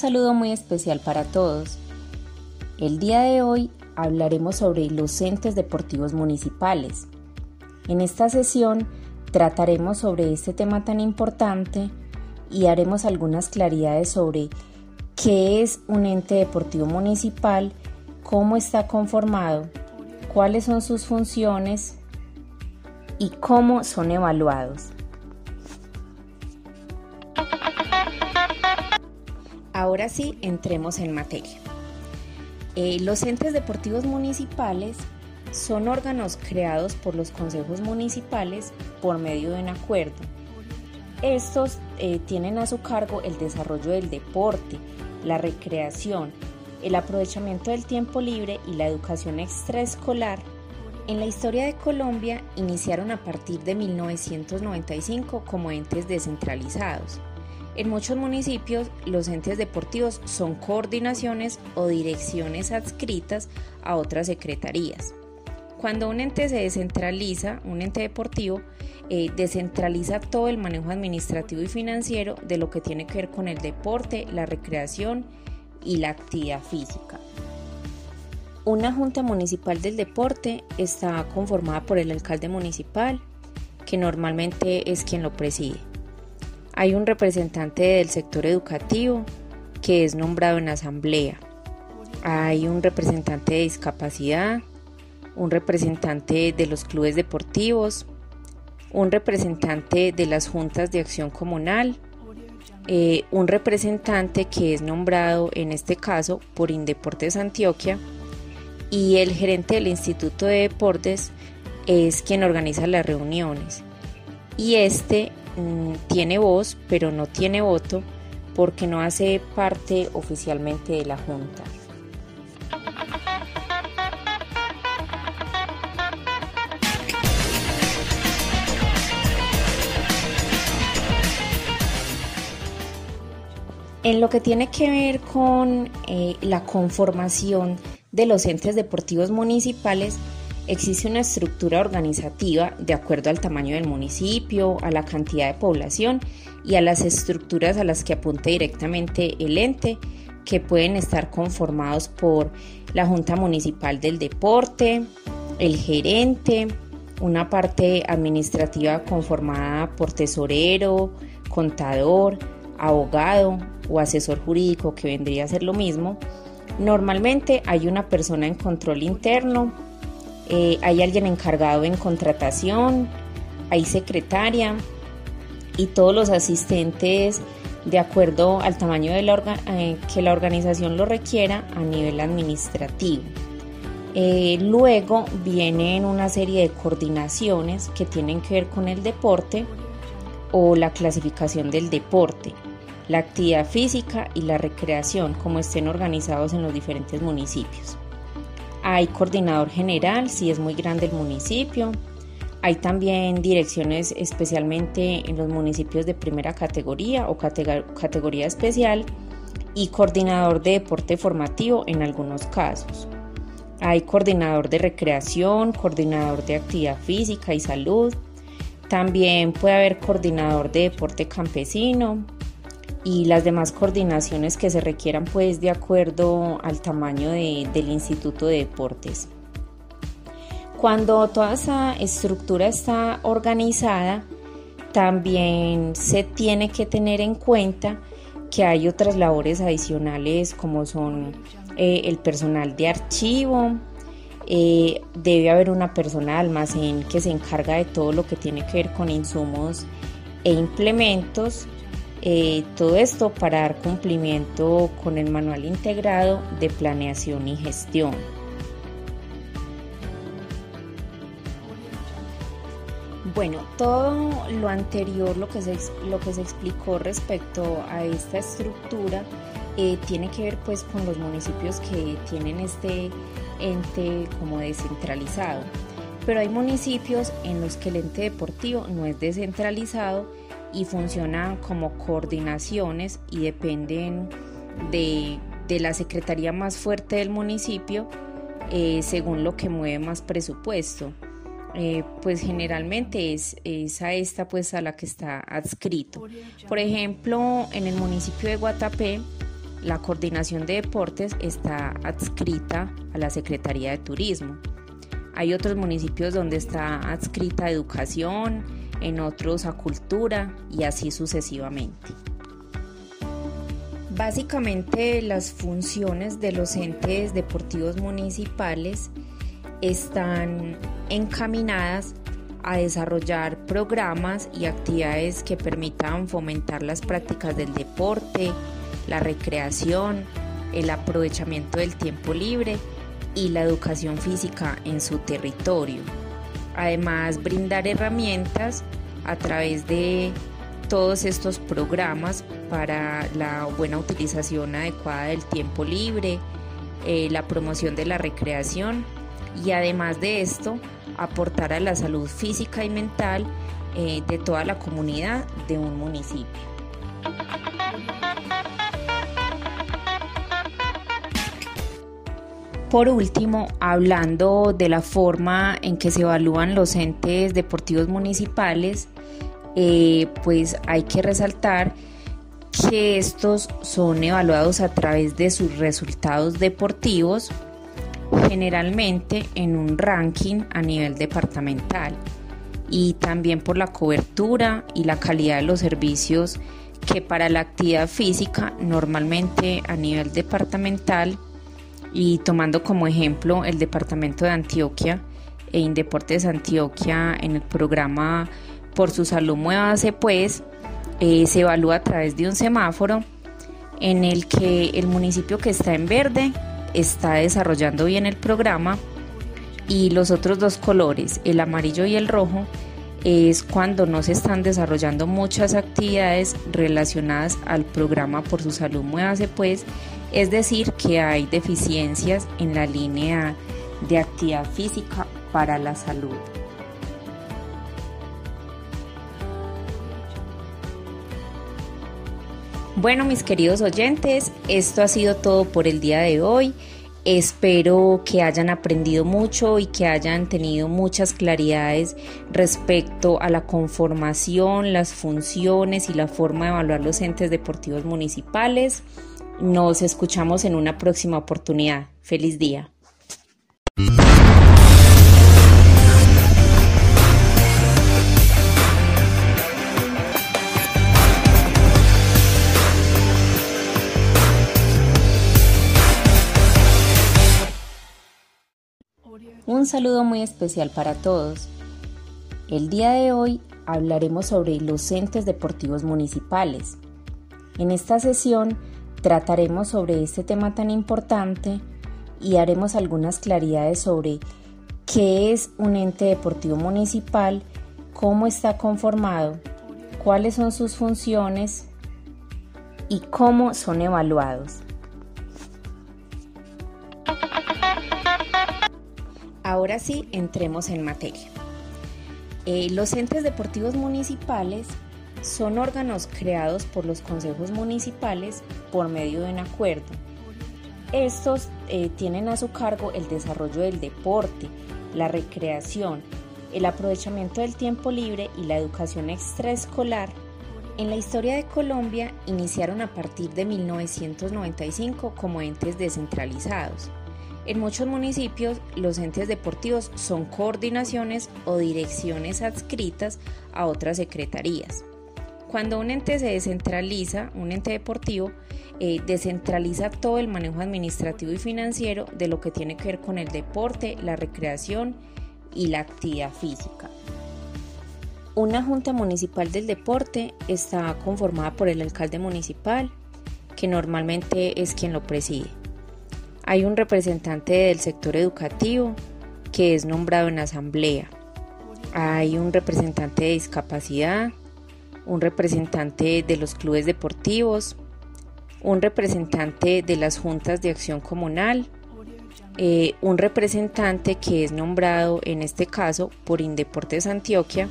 Un saludo muy especial para todos. El día de hoy hablaremos sobre los entes deportivos municipales. En esta sesión trataremos sobre este tema tan importante y haremos algunas claridades sobre qué es un ente deportivo municipal, cómo está conformado, cuáles son sus funciones y cómo son evaluados. Ahora sí, entremos en materia. Eh, los entes deportivos municipales son órganos creados por los consejos municipales por medio de un acuerdo. Estos eh, tienen a su cargo el desarrollo del deporte, la recreación, el aprovechamiento del tiempo libre y la educación extraescolar. En la historia de Colombia iniciaron a partir de 1995 como entes descentralizados. En muchos municipios, los entes deportivos son coordinaciones o direcciones adscritas a otras secretarías. Cuando un ente se descentraliza, un ente deportivo, eh, descentraliza todo el manejo administrativo y financiero de lo que tiene que ver con el deporte, la recreación y la actividad física. Una junta municipal del deporte está conformada por el alcalde municipal, que normalmente es quien lo preside. Hay un representante del sector educativo que es nombrado en asamblea. Hay un representante de discapacidad, un representante de los clubes deportivos, un representante de las juntas de acción comunal, eh, un representante que es nombrado en este caso por Indeportes Antioquia y el gerente del Instituto de Deportes es quien organiza las reuniones. Y este mm, tiene voz, pero no tiene voto porque no hace parte oficialmente de la Junta. En lo que tiene que ver con eh, la conformación de los entes deportivos municipales, existe una estructura organizativa de acuerdo al tamaño del municipio, a la cantidad de población y a las estructuras a las que apunta directamente el ente, que pueden estar conformados por la Junta Municipal del Deporte, el gerente, una parte administrativa conformada por tesorero, contador, abogado o asesor jurídico, que vendría a ser lo mismo, normalmente hay una persona en control interno, eh, hay alguien encargado en contratación, hay secretaria y todos los asistentes de acuerdo al tamaño de la eh, que la organización lo requiera a nivel administrativo. Eh, luego vienen una serie de coordinaciones que tienen que ver con el deporte o la clasificación del deporte la actividad física y la recreación como estén organizados en los diferentes municipios. Hay coordinador general si es muy grande el municipio. Hay también direcciones especialmente en los municipios de primera categoría o categoría especial y coordinador de deporte formativo en algunos casos. Hay coordinador de recreación, coordinador de actividad física y salud. También puede haber coordinador de deporte campesino, y las demás coordinaciones que se requieran pues de acuerdo al tamaño del Instituto de Deportes. Cuando toda esa estructura está organizada, también se tiene que tener en cuenta que hay otras labores adicionales como son eh, el personal de archivo, eh, debe haber una persona de almacén que se encarga de todo lo que tiene que ver con insumos e implementos eh, todo esto para dar cumplimiento con el manual integrado de planeación y gestión. Bueno, todo lo anterior, lo que se, lo que se explicó respecto a esta estructura, eh, tiene que ver pues con los municipios que tienen este ente como descentralizado. Pero hay municipios en los que el ente deportivo no es descentralizado y funcionan como coordinaciones y dependen de, la secretaría más fuerte del municipio eh, según lo que mueve más presupuesto. Eh, pues generalmente es, a esta pues a la que está adscrito. Por ejemplo, en el municipio de Guatapé la coordinación de deportes está adscrita a la Secretaría de Turismo. Hay otros municipios donde está adscrita educación, en otros a cultura y así sucesivamente. Básicamente las funciones de los entes deportivos municipales están encaminadas a desarrollar programas y actividades que permitan fomentar las prácticas del deporte, la recreación, el aprovechamiento del tiempo libre y la educación física en su territorio. Además, brindar herramientas a través de todos estos programas para la buena utilización adecuada del tiempo libre, eh, la promoción de la recreación y además de esto aportar a la salud física y mental eh, de toda la comunidad de un municipio. Por último, hablando de la forma en que se evalúan los entes deportivos municipales, eh, pues hay que resaltar que estos son evaluados a través de sus resultados deportivos, generalmente en un ranking a nivel departamental y también por la cobertura y la calidad de los servicios que para la actividad física normalmente a nivel departamental y tomando como ejemplo el departamento de Antioquia e Indeportes Antioquia en el programa Por su salud muévase pues eh, se evalúa a través de un semáforo en el que el municipio que está en verde está desarrollando bien el programa y los otros dos colores, el amarillo y el rojo, es cuando no se están desarrollando muchas actividades relacionadas al programa por su salud muévase pues es decir, que hay deficiencias en la línea de actividad física para la salud. Bueno, mis queridos oyentes, esto ha sido todo por el día de hoy. Espero que hayan aprendido mucho y que hayan tenido muchas claridades respecto a la conformación, las funciones y la forma de evaluar los entes deportivos municipales. Nos escuchamos en una próxima oportunidad. Feliz día. Un saludo muy especial para todos. El día de hoy hablaremos sobre los entes deportivos municipales. En esta sesión Trataremos sobre este tema tan importante y haremos algunas claridades sobre qué es un ente deportivo municipal, cómo está conformado, cuáles son sus funciones y cómo son evaluados. Ahora sí, entremos en materia. Eh, los entes deportivos municipales son órganos creados por los consejos municipales por medio de un acuerdo. Estos eh, tienen a su cargo el desarrollo del deporte, la recreación, el aprovechamiento del tiempo libre y la educación extraescolar. En la historia de Colombia iniciaron a partir de 1995 como entes descentralizados. En muchos municipios, los entes deportivos son coordinaciones o direcciones adscritas a otras secretarías. Cuando un ente se descentraliza, un ente deportivo, eh, descentraliza todo el manejo administrativo y financiero de lo que tiene que ver con el deporte, la recreación y la actividad física. Una junta municipal del deporte está conformada por el alcalde municipal, que normalmente es quien lo preside. Hay un representante del sector educativo que es nombrado en asamblea. Hay un representante de discapacidad, un representante de los clubes deportivos, un representante de las juntas de acción comunal, eh, un representante que es nombrado en este caso por Indeportes Antioquia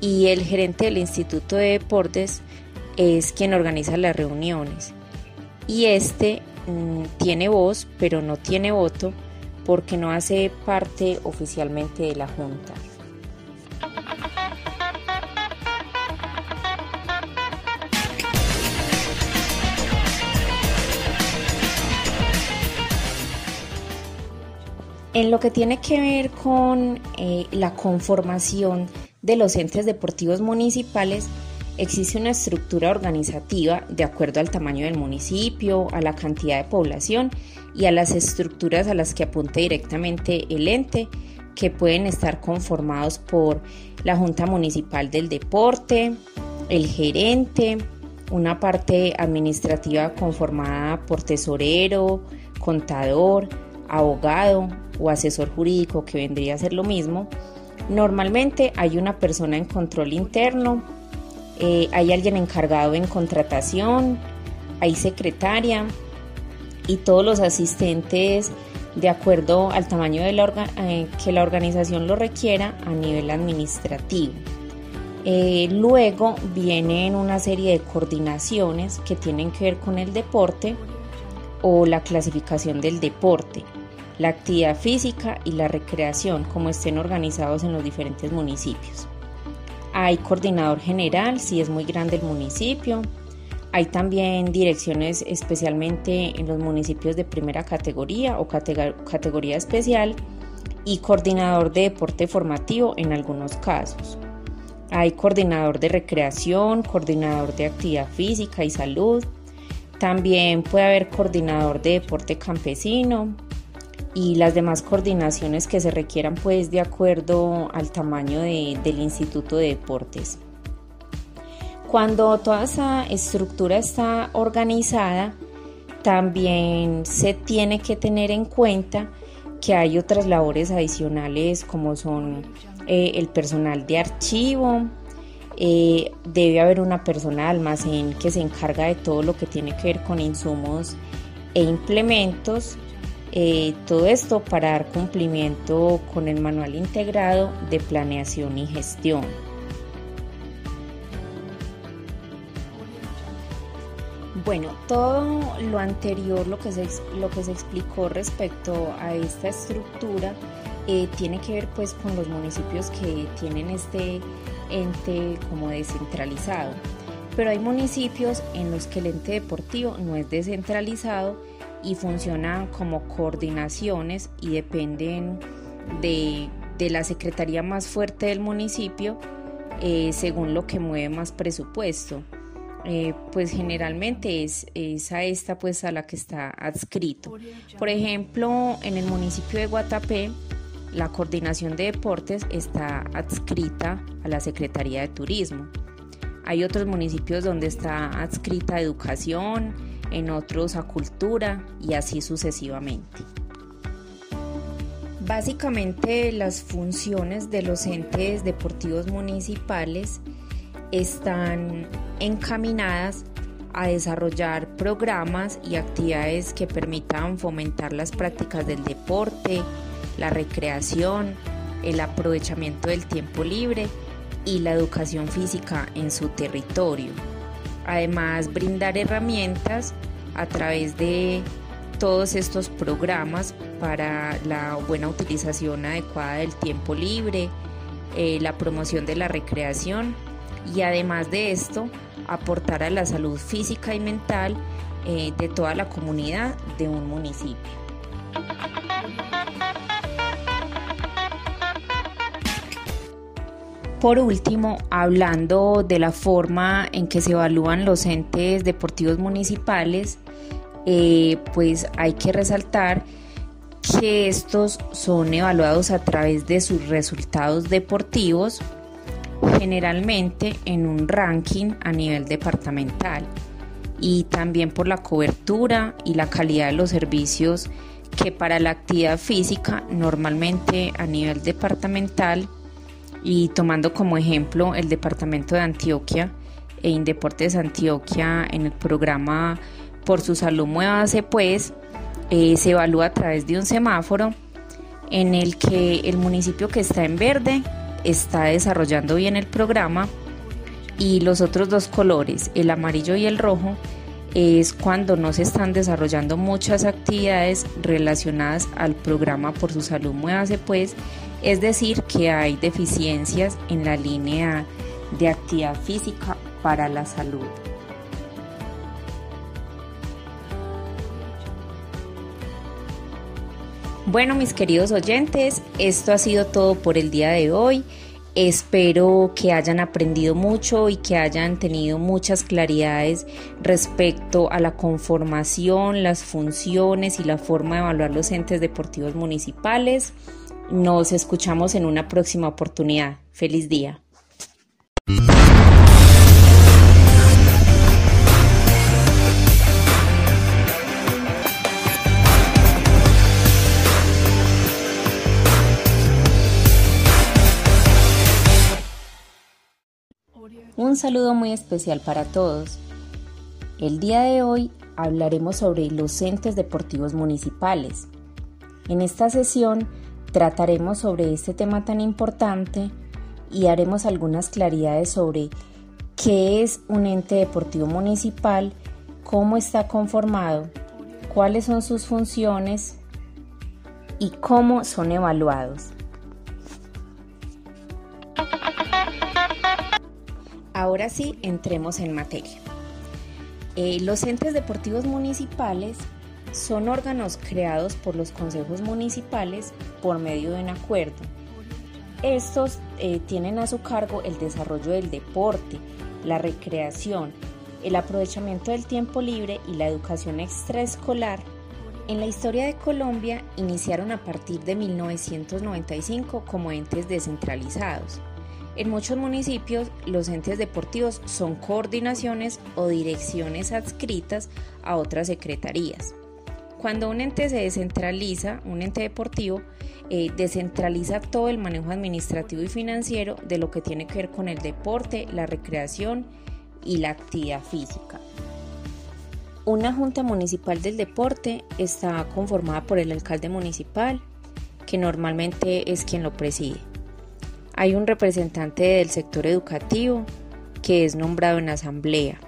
y el gerente del Instituto de Deportes es quien organiza las reuniones. Y este mm, tiene voz, pero no tiene voto porque no hace parte oficialmente de la Junta. En lo que tiene que ver con eh, la conformación de los entes deportivos municipales, existe una estructura organizativa de acuerdo al tamaño del municipio, a la cantidad de población y a las estructuras a las que apunta directamente el ente, que pueden estar conformados por la Junta Municipal del Deporte, el gerente, una parte administrativa conformada por tesorero, contador, abogado o asesor jurídico que vendría a ser lo mismo. Normalmente hay una persona en control interno, eh, hay alguien encargado en contratación, hay secretaria y todos los asistentes de acuerdo al tamaño de la eh, que la organización lo requiera a nivel administrativo. Eh, luego vienen una serie de coordinaciones que tienen que ver con el deporte o la clasificación del deporte, la actividad física y la recreación, como estén organizados en los diferentes municipios. Hay coordinador general si es muy grande el municipio. Hay también direcciones especialmente en los municipios de primera categoría o categoría especial y coordinador de deporte formativo en algunos casos. Hay coordinador de recreación, coordinador de actividad física y salud. También puede haber coordinador de deporte campesino y las demás coordinaciones que se requieran pues de acuerdo al tamaño del Instituto de Deportes. Cuando toda esa estructura está organizada, también se tiene que tener en cuenta que hay otras labores adicionales como son eh, el personal de archivo, eh, debe haber una persona de almacén que se encarga de todo lo que tiene que ver con insumos e implementos. Eh, todo esto para dar cumplimiento con el manual integrado de planeación y gestión. Bueno, todo lo anterior, lo que se, lo que se explicó respecto a esta estructura, eh, tiene que ver pues con los municipios que tienen este ente como descentralizado. Pero hay municipios en los que el ente deportivo no es descentralizado y funcionan como coordinaciones y dependen de, la secretaría más fuerte del municipio eh, según lo que mueve más presupuesto. Eh, pues generalmente es, es, a esta pues a la que está adscrito. Por ejemplo, en el municipio de Guatapé, la coordinación de deportes está adscrita a la Secretaría de Turismo. Hay otros municipios donde está adscrita educación, en otros a cultura y así sucesivamente. Básicamente las funciones de los entes deportivos municipales están encaminadas a desarrollar programas y actividades que permitan fomentar las prácticas del deporte, la recreación, el aprovechamiento del tiempo libre y la educación física en su territorio. Además, brindar herramientas a través de todos estos programas para la buena utilización adecuada del tiempo libre, eh, la promoción de la recreación y además de esto aportar a la salud física y mental eh, de toda la comunidad de un municipio. Por último, hablando de la forma en que se evalúan los entes deportivos municipales, eh, pues hay que resaltar que estos son evaluados a través de sus resultados deportivos, generalmente en un ranking a nivel departamental y también por la cobertura y la calidad de los servicios que para la actividad física normalmente a nivel departamental y tomando como ejemplo el departamento de Antioquia e Indeportes Antioquia en el programa Por su salud muévase pues, eh, se evalúa a través de un semáforo en el que el municipio que está en verde está desarrollando bien el programa y los otros dos colores, el amarillo y el rojo, es cuando no se están desarrollando muchas actividades relacionadas al programa Por su salud muévase pues es decir, que hay deficiencias en la línea de actividad física para la salud. Bueno, mis queridos oyentes, esto ha sido todo por el día de hoy. Espero que hayan aprendido mucho y que hayan tenido muchas claridades respecto a la conformación, las funciones y la forma de evaluar los entes deportivos municipales. Nos escuchamos en una próxima oportunidad. Feliz día. Un saludo muy especial para todos. El día de hoy hablaremos sobre los entes deportivos municipales. En esta sesión trataremos sobre este tema tan importante y haremos algunas claridades sobre qué es un ente deportivo municipal, cómo está conformado, cuáles son sus funciones y cómo son evaluados. Ahora sí, entremos en materia. Eh, los entes deportivos municipales son órganos creados por los consejos municipales por medio de un acuerdo. Estos eh, tienen a su cargo el desarrollo del deporte, la recreación, el aprovechamiento del tiempo libre y la educación extraescolar. En la historia de Colombia iniciaron a partir de 1995 como entes descentralizados. En muchos municipios, los entes deportivos son coordinaciones o direcciones adscritas a otras secretarías. Cuando un ente se descentraliza, un ente deportivo, eh, descentraliza todo el manejo administrativo y financiero de lo que tiene que ver con el deporte, la recreación y la actividad física. Una junta municipal del deporte está conformada por el alcalde municipal, que normalmente es quien lo preside. Hay un representante del sector educativo que es nombrado en asamblea.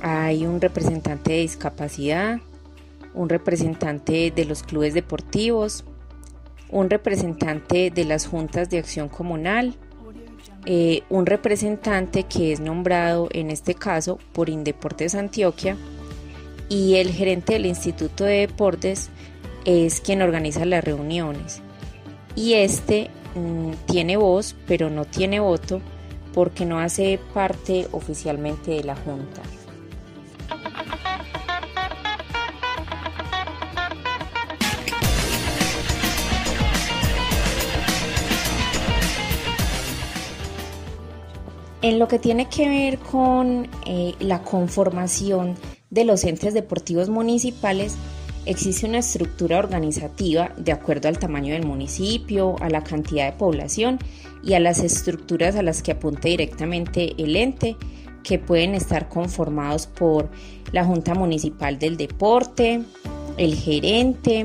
Hay un representante de discapacidad, un representante de los clubes deportivos, un representante de las juntas de acción comunal, eh, un representante que es nombrado en este caso por Indeportes Antioquia y el gerente del Instituto de Deportes es quien organiza las reuniones. Y este Mm, tiene voz, pero no tiene voto porque no hace parte oficialmente de la Junta. En lo que tiene que ver con eh, la conformación de los entes deportivos municipales, existe una estructura organizativa de acuerdo al tamaño del municipio, a la cantidad de población y a las estructuras a las que apunte directamente el ente, que pueden estar conformados por la Junta Municipal del Deporte, el gerente,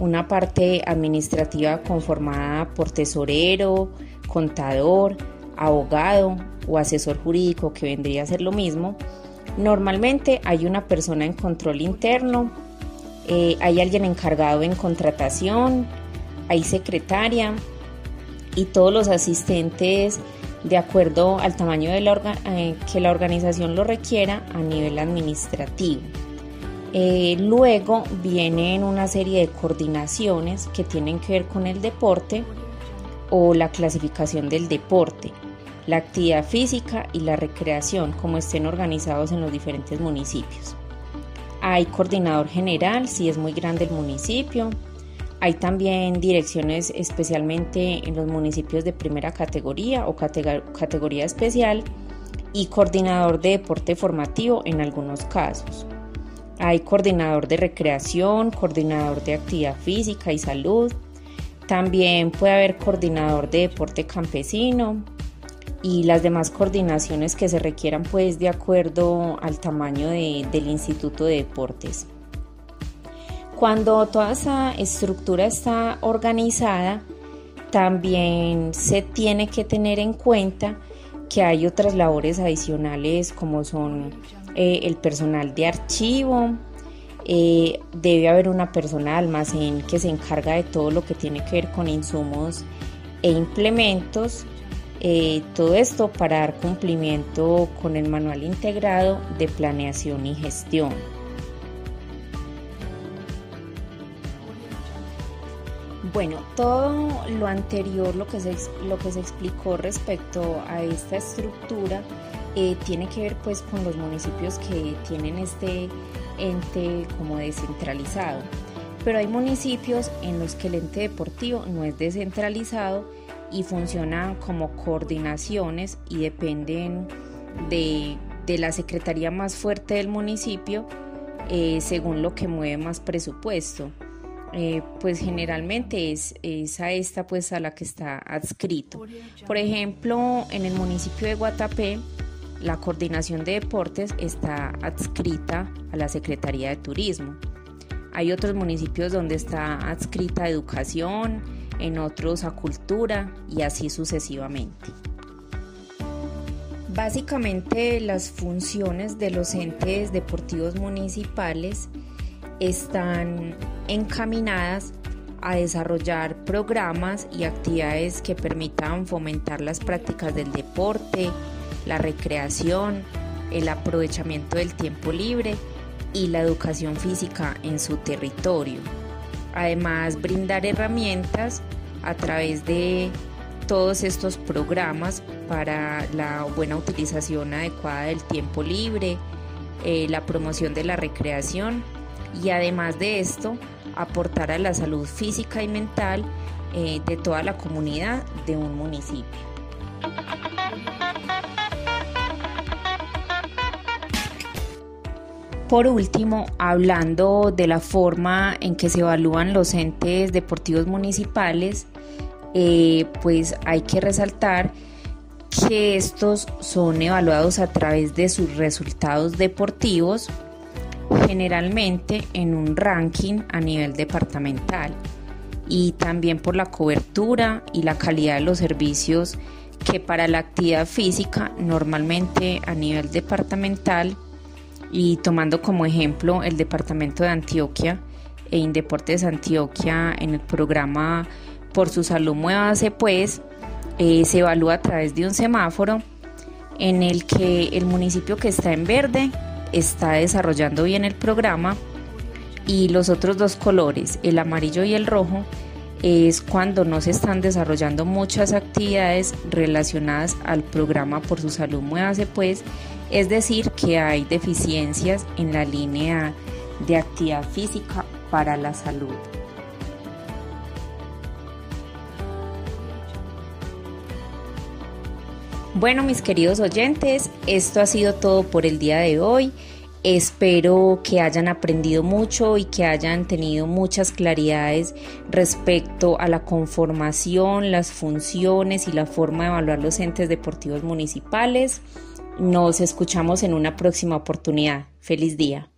una parte administrativa conformada por tesorero, contador, abogado o asesor jurídico que vendría a ser lo mismo. Normalmente hay una persona en control interno eh, hay alguien encargado en contratación, hay secretaria y todos los asistentes de acuerdo al tamaño de la eh, que la organización lo requiera a nivel administrativo. Eh, luego vienen una serie de coordinaciones que tienen que ver con el deporte o la clasificación del deporte, la actividad física y la recreación, como estén organizados en los diferentes municipios. Hay coordinador general si es muy grande el municipio. Hay también direcciones especialmente en los municipios de primera categoría o categoría especial y coordinador de deporte formativo en algunos casos. Hay coordinador de recreación, coordinador de actividad física y salud. También puede haber coordinador de deporte campesino, y las demás coordinaciones que se requieran pues de acuerdo al tamaño del Instituto de Deportes. Cuando toda esa estructura está organizada, también se tiene que tener en cuenta que hay otras labores adicionales como son eh, el personal de archivo, eh, debe haber una persona de almacén que se encarga de todo lo que tiene que ver con insumos e implementos eh, todo esto para dar cumplimiento con el manual integrado de planeación y gestión. Bueno, todo lo anterior, lo que se, lo que se explicó respecto a esta estructura, eh, tiene que ver pues con los municipios que tienen este ente como descentralizado. Pero hay municipios en los que el ente deportivo no es descentralizado y funcionan como coordinaciones y dependen de, la secretaría más fuerte del municipio eh, según lo que mueve más presupuesto. Eh, pues generalmente es, es, a esta pues a la que está adscrito. Por ejemplo, en el municipio de Guatapé, la coordinación de deportes está adscrita a la Secretaría de Turismo. Hay otros municipios donde está adscrita a educación, en otros a cultura y así sucesivamente. Básicamente las funciones de los entes deportivos municipales están encaminadas a desarrollar programas y actividades que permitan fomentar las prácticas del deporte, la recreación, el aprovechamiento del tiempo libre y la educación física en su territorio. Además, brindar herramientas a través de todos estos programas para la buena utilización adecuada del tiempo libre, eh, la promoción de la recreación y además de esto aportar a la salud física y mental eh, de toda la comunidad de un municipio. Por último, hablando de la forma en que se evalúan los entes deportivos municipales, eh, pues hay que resaltar que estos son evaluados a través de sus resultados deportivos, generalmente en un ranking a nivel departamental y también por la cobertura y la calidad de los servicios que para la actividad física normalmente a nivel departamental y tomando como ejemplo el departamento de Antioquia e Indeportes Antioquia en el programa Por su salud muévase pues eh, se evalúa a través de un semáforo en el que el municipio que está en verde está desarrollando bien el programa y los otros dos colores, el amarillo y el rojo, es cuando no se están desarrollando muchas actividades relacionadas al programa por su salud muévase pues es decir, que hay deficiencias en la línea de actividad física para la salud. Bueno, mis queridos oyentes, esto ha sido todo por el día de hoy. Espero que hayan aprendido mucho y que hayan tenido muchas claridades respecto a la conformación, las funciones y la forma de evaluar los entes deportivos municipales. Nos escuchamos en una próxima oportunidad. Feliz día.